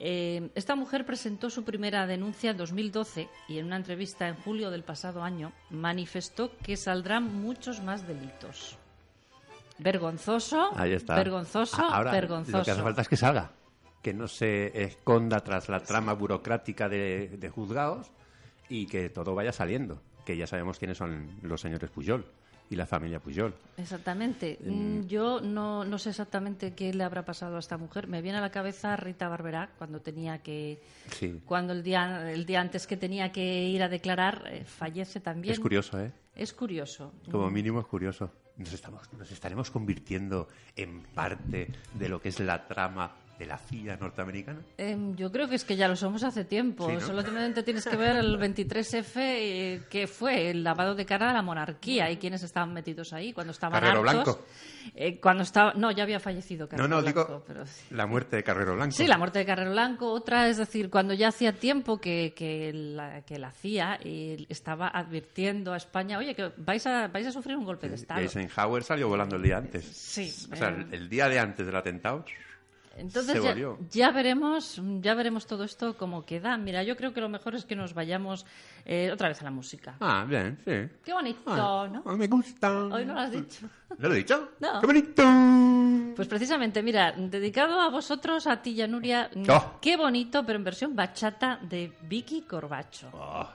Eh, esta mujer presentó su primera denuncia en 2012 y en una entrevista en julio del pasado año manifestó que saldrán muchos más delitos. Vergonzoso, Ahí está. vergonzoso, Ahora, vergonzoso. Lo que hace falta es que salga. Que no se esconda tras la trama burocrática de, de juzgados y que todo vaya saliendo. Que ya sabemos quiénes son los señores Puyol y la familia Puyol. Exactamente. Mm, Yo no, no sé exactamente qué le habrá pasado a esta mujer. Me viene a la cabeza Rita Barberá cuando tenía que, Sí. cuando el día, el día antes que tenía que ir a declarar eh, fallece también. Es curioso, ¿eh? Es curioso. Como mínimo es curioso. Nos, estamos, nos estaremos convirtiendo en parte de lo que es la trama de la CIA norteamericana. Em, yo creo que es que ya lo somos hace tiempo. Sí, ¿no? Solamente tienes que ver el 23F, eh, que fue el lavado de cara a la monarquía y quiénes estaban metidos ahí cuando estaban Carrero hartos. Blanco. Eh, cuando estaba, no, ya había fallecido Carrero no, no, Blanco, digo pero- la muerte de Carrero Blanco. Sí, la muerte de Carrero Blanco. Otra, es decir, cuando ya hacía tiempo que, que la, que la CIA eh, estaba advirtiendo a España, oye, que vais a, vais a sufrir un golpe de Estado. Eisenhower salió volando el día antes. Sí, O sea, eh, el día de antes del atentado. Entonces ya, veremos, ya veremos todo esto cómo queda. Mira, yo creo que lo mejor es que nos vayamos eh, otra vez a la música. Ah, bien, sí. Qué bonito, Ah, ¿no? me gusta. Hoy no lo has dicho. ¿No lo he dicho? No. ¡Qué bonito! Pues precisamente, mira, dedicado a vosotros, a ti y a Nuria, mm, Oh. qué bonito, pero en versión bachata de Vicky Corbacho. Oh.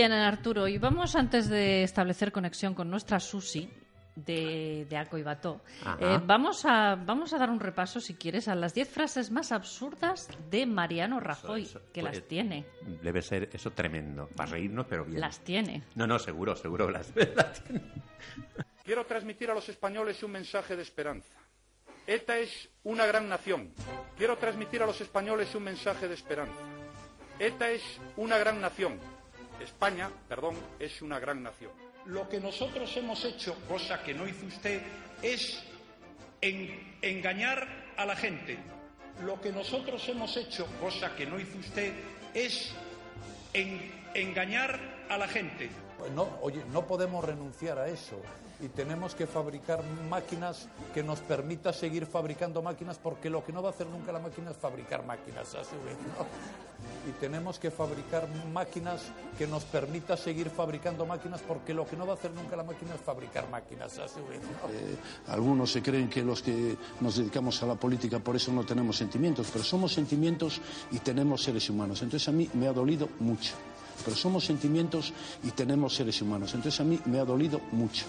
Bien, Arturo, y vamos antes de establecer conexión con nuestra Susi de, de Aco y Bató, eh, vamos, a, vamos a dar un repaso, si quieres, a las 10 frases más absurdas de Mariano Rajoy, Eso, que pues, las tiene. Debe ser eso tremendo. Para reírnos, pero bien. Las tiene. No, no, seguro, seguro. Las, las tiene. Quiero transmitir a los españoles un mensaje de esperanza. ETA es una gran nación. Quiero transmitir a los españoles un mensaje de esperanza. ETA es una gran nación. España, perdón, es una gran nación. Lo que nosotros hemos hecho, cosa que no hizo usted, es en- engañar a la gente. Lo que nosotros hemos hecho, cosa que no hizo usted, es en- engañar a la gente. No, oye, no podemos renunciar a eso y tenemos que fabricar máquinas que nos permita seguir fabricando máquinas porque lo que no va a hacer nunca la máquina es fabricar máquinas a su vez, ¿no? Y tenemos que fabricar máquinas que nos permita seguir fabricando máquinas porque lo que no va a hacer nunca la máquina es fabricar máquinas a su vez, ¿no? Eh, algunos se creen que los que nos dedicamos a la política por eso no tenemos sentimientos, pero somos sentimientos y tenemos seres humanos. Entonces a mí me ha dolido mucho. Pero somos sentimientos y tenemos seres humanos. Entonces a mí me ha dolido mucho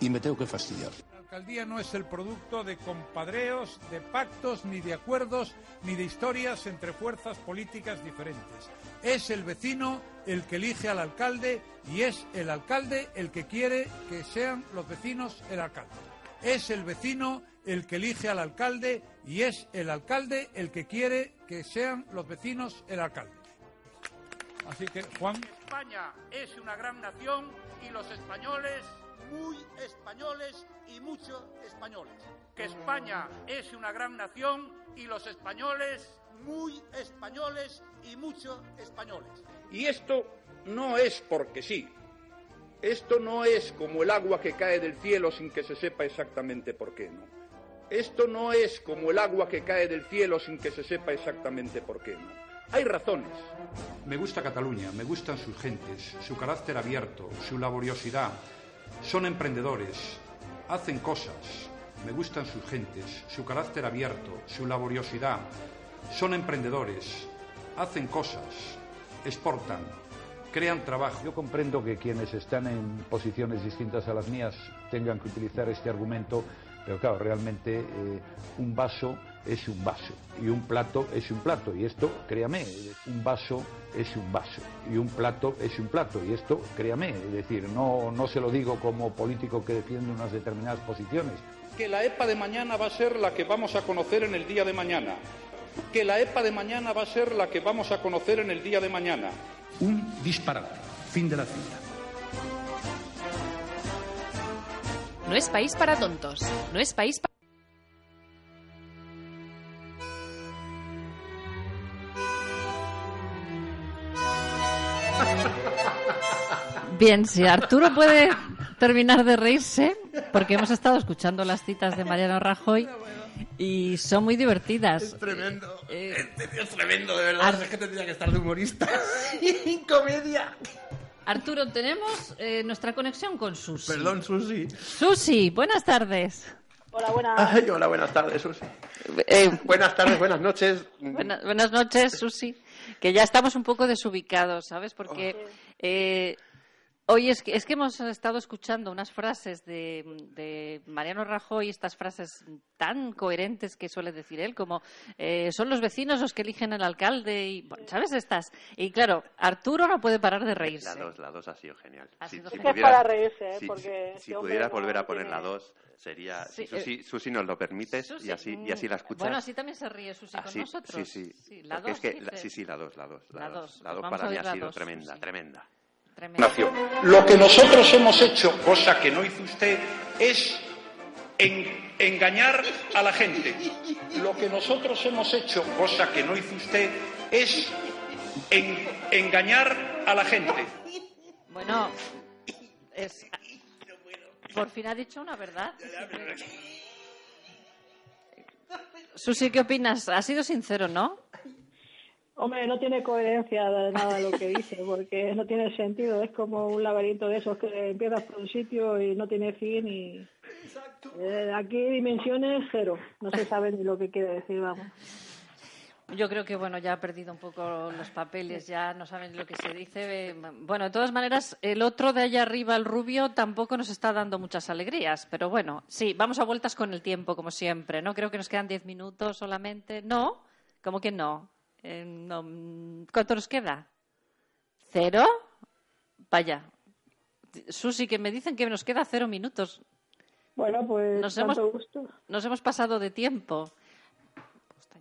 y me tengo que fastidiar. La alcaldía no es el producto de compadreos, de pactos, ni de acuerdos, ni de historias entre fuerzas políticas diferentes. Es el vecino el que elige al alcalde y es el alcalde el que quiere que sean los vecinos el alcalde. Es el vecino el que elige al alcalde y es el alcalde el que quiere que sean los vecinos el alcalde. Así que, Juan. España es una gran nación y los españoles muy españoles y mucho españoles. Que España es una gran nación y los españoles muy españoles y mucho españoles. Y esto no es porque sí. Esto no es como el agua que cae del cielo sin que se sepa exactamente por qué, ¿no? Esto no es como el agua que cae del cielo sin que se sepa exactamente por qué, ¿no? Hay razones. Me gusta Cataluña, me gustan sus gentes, su carácter abierto, su laboriosidad. Son emprendedores, hacen cosas. Me gustan sus gentes, su carácter abierto, su laboriosidad. Son emprendedores, hacen cosas, exportan, crean trabajo. Yo comprendo que quienes están en posiciones distintas a las mías tengan que utilizar este argumento, pero claro, realmente eh, un vaso es un vaso y un plato es un plato y esto, créame, un vaso es un vaso y un plato es un plato y esto, créame, es decir, no, no se lo digo como político que defiende unas determinadas posiciones. Que la EPA de mañana va a ser la que vamos a conocer en el día de mañana. Que la EPA de mañana va a ser la que vamos a conocer en el día de mañana. Un disparate. Fin de la cita. No es país para tontos. No es país para... Bien, si Arturo puede terminar de reírse porque hemos estado escuchando las citas de Mariano Rajoy y son muy divertidas. Es tremendo. Eh, Este tío es tremendo, de verdad. Es que tendría que estar de humorista. Comedia. Arturo, tenemos eh, nuestra conexión con Susi. Perdón, Susi. Susi, buenas tardes. Hola, buenas. Ay, hola, buenas tardes, Susi. buenas tardes, buenas noches. Buenas, buenas noches, Susi. Que ya estamos un poco desubicados, ¿sabes? Porque eh, hoy es que, es que hemos estado escuchando unas frases de, de Mariano Rajoy, estas frases tan coherentes que suele decir él, como eh, son los vecinos los que eligen al alcalde, y, bueno, ¿sabes? Estas. Y claro, Arturo no puede parar de La reírse. 2, la 2 ha sido genial. Ha Si- sido si genial. Es para reírse, ¿eh? si- porque si, este pudieras no volver a poner tiene- la 2, sería... Sí, si Susi, eh, Susi nos lo permites Susi, y, así, y así la escuchas. Bueno, así también se ríe Susi Así- con nosotros. Sí, sí. la dos, es que, la- sí, sí, la 2, la 2. La La dos. 2 la dos Vamos a para mí ha la sido dos, tremenda, tremenda. Tremendo. Lo que nosotros hemos hecho, cosa que no hizo usted, es en- engañar a la gente. Lo que nosotros hemos hecho, cosa que no hizo usted, es en- engañar a la gente. Bueno, es... por fin ha dicho una verdad. Susi, ¿qué opinas? Ha sido sincero, ¿no? Hombre, no tiene coherencia de nada lo que dice, porque no tiene sentido. Es como un laberinto de esos que empiezas por un sitio y no tiene fin y... Eh, aquí dimensiones cero. No se sabe ni lo que quiere decir, vamos. Yo creo que bueno ya ha perdido un poco los papeles, ya no saben lo que se dice. Bueno, de todas maneras, el otro de allá arriba, el rubio, tampoco nos está dando muchas alegrías. Pero bueno, sí, vamos a vueltas con el tiempo, como siempre, ¿no? Creo que nos quedan diez minutos solamente. ¿No? ¿Cómo que no? Eh, no, mm, ¿Cuánto nos queda? ¿Cero? Vaya. Susi, que me dicen que nos queda cero minutos. Bueno, pues Nos tanto hemos- gusto. Nos hemos pasado de tiempo.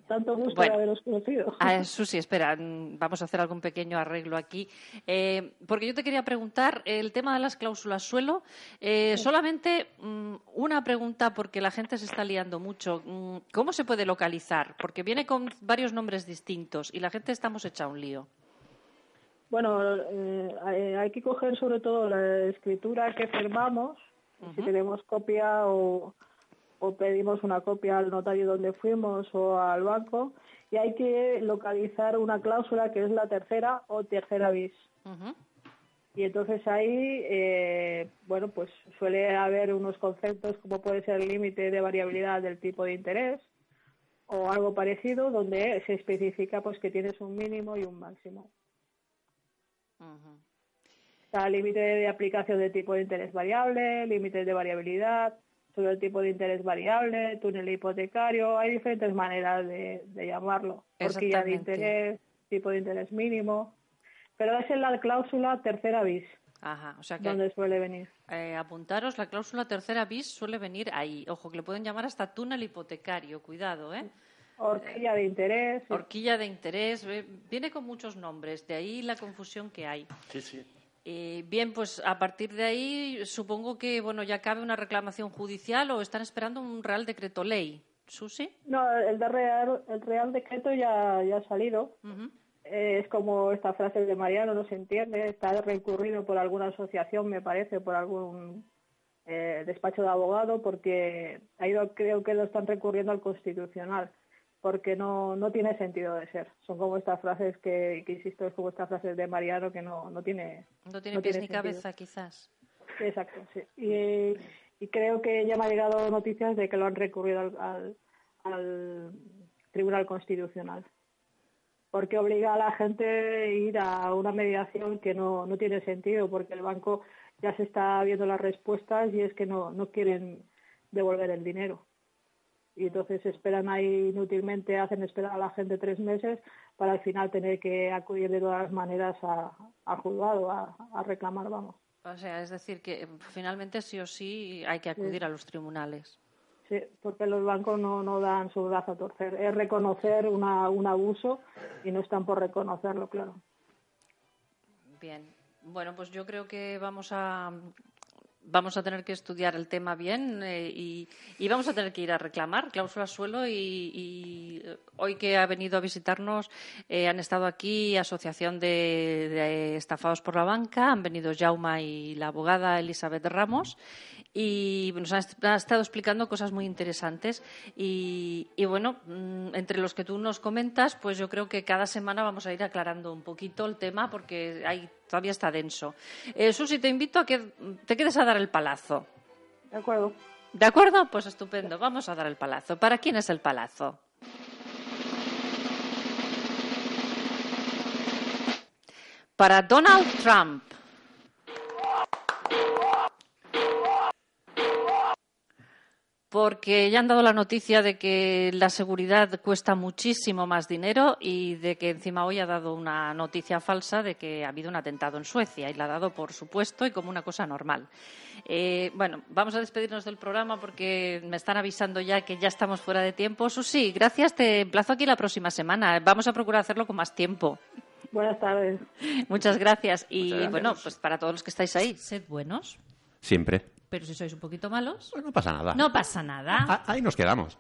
Tanto gusto Bueno. de haberos conocido. Ah, Susi, espera, vamos a hacer algún pequeño arreglo aquí. Eh, porque yo te quería preguntar el tema de las cláusulas suelo. eh, solamente mm, una pregunta, porque la gente se está liando mucho. Mm, ¿Cómo se puede localizar? Porque viene con varios nombres distintos y la gente estamos hecha un lío. Bueno, eh, hay- hay que coger sobre todo la escritura que firmamos, si tenemos copia o, o pedimos una copia al notario donde fuimos o al banco, y hay que localizar una cláusula que es la tercera o tercera bis. Y entonces ahí, eh, bueno, pues suele haber unos conceptos como puede ser el límite de variabilidad del tipo de interés o algo parecido donde se especifica pues que tienes un mínimo y un máximo. Está límite de aplicación de tipo de interés variable, límites de variabilidad, sobre el tipo de interés variable, túnel hipotecario, hay diferentes maneras de, de llamarlo. Horquilla de interés, tipo de interés mínimo. Pero es en la cláusula tercera bis, Ajá, o sea que donde suele venir. eh, apuntaros, la cláusula tercera bis suele venir ahí. Ojo, que le pueden llamar hasta túnel hipotecario, cuidado, ¿eh? Horquilla de interés. Horquilla de interés, viene con muchos nombres, de ahí la confusión que hay. Sí, sí. Eh, bien, pues a partir de ahí supongo que bueno ya cabe una reclamación judicial o están esperando un Real Decreto Ley. ¿Susi? No, el, de real, el Real Decreto ya, ya ha salido. Eh, es como esta frase de Mariano, no se entiende. Está recurrido por alguna asociación, me parece, por algún eh, despacho de abogado, porque ahí lo- creo que lo están recurriendo al Constitucional, porque no, no tiene sentido de ser. Son como estas frases que, que insisto, es como estas frases de Mariano que no, no tiene. No tiene no pies tiene ni sentido. cabeza, quizás. Exacto, sí. Y, y creo que ya me han llegado noticias de que lo han recurrido al, al, al Tribunal Constitucional. Porque obliga a la gente a ir a una mediación que no, no tiene sentido, porque el banco ya se está viendo las respuestas y es que no, no quieren devolver el dinero. Y entonces esperan ahí inútilmente, hacen esperar a la gente tres meses para al final tener que acudir de todas las maneras a- al juzgado a, a reclamar, vamos. O sea, es decir, que finalmente sí o sí hay que acudir a los tribunales. Sí, porque los bancos no, no dan su brazo a torcer. Es reconocer una, un abuso y no están por reconocerlo, claro. Bien. Bueno, pues yo creo que vamos a vamos a tener que estudiar el tema bien eh, y, y vamos a tener que ir a reclamar cláusula suelo y, y, eh, hoy que ha venido a visitarnos eh, han estado aquí Asociación de, de Estafados por la Banca, han venido Jauma y la abogada Elizabeth Ramos y nos ha, est- ha estado explicando cosas muy interesantes y, y, bueno, mm, entre los que tú nos comentas, pues yo creo que cada semana vamos a ir aclarando un poquito el tema porque hay, todavía está denso. Eh, Susi, te invito a que te quedes a dar el palazo. De acuerdo. ¿De acuerdo? Pues estupendo, vamos a dar el palazo. ¿Para quién es el palazo? Para Donald Trump. Porque ya han dado la noticia de que la seguridad cuesta muchísimo más dinero y de que encima hoy ha dado una noticia falsa de que ha habido un atentado en Suecia y la ha dado por supuesto y como una cosa normal. Eh, bueno, vamos a despedirnos del programa porque me están avisando ya que ya estamos fuera de tiempo. Susi, gracias. Te emplazo aquí la próxima semana. Vamos a procurar hacerlo con más tiempo. Buenas tardes. Muchas gracias. Y Muchas gracias. bueno, pues para todos los que estáis ahí, sed buenos. Siempre. Pero si sois un poquito malos, No pasa nada. no pasa nada. Ah, Ahí nos quedamos.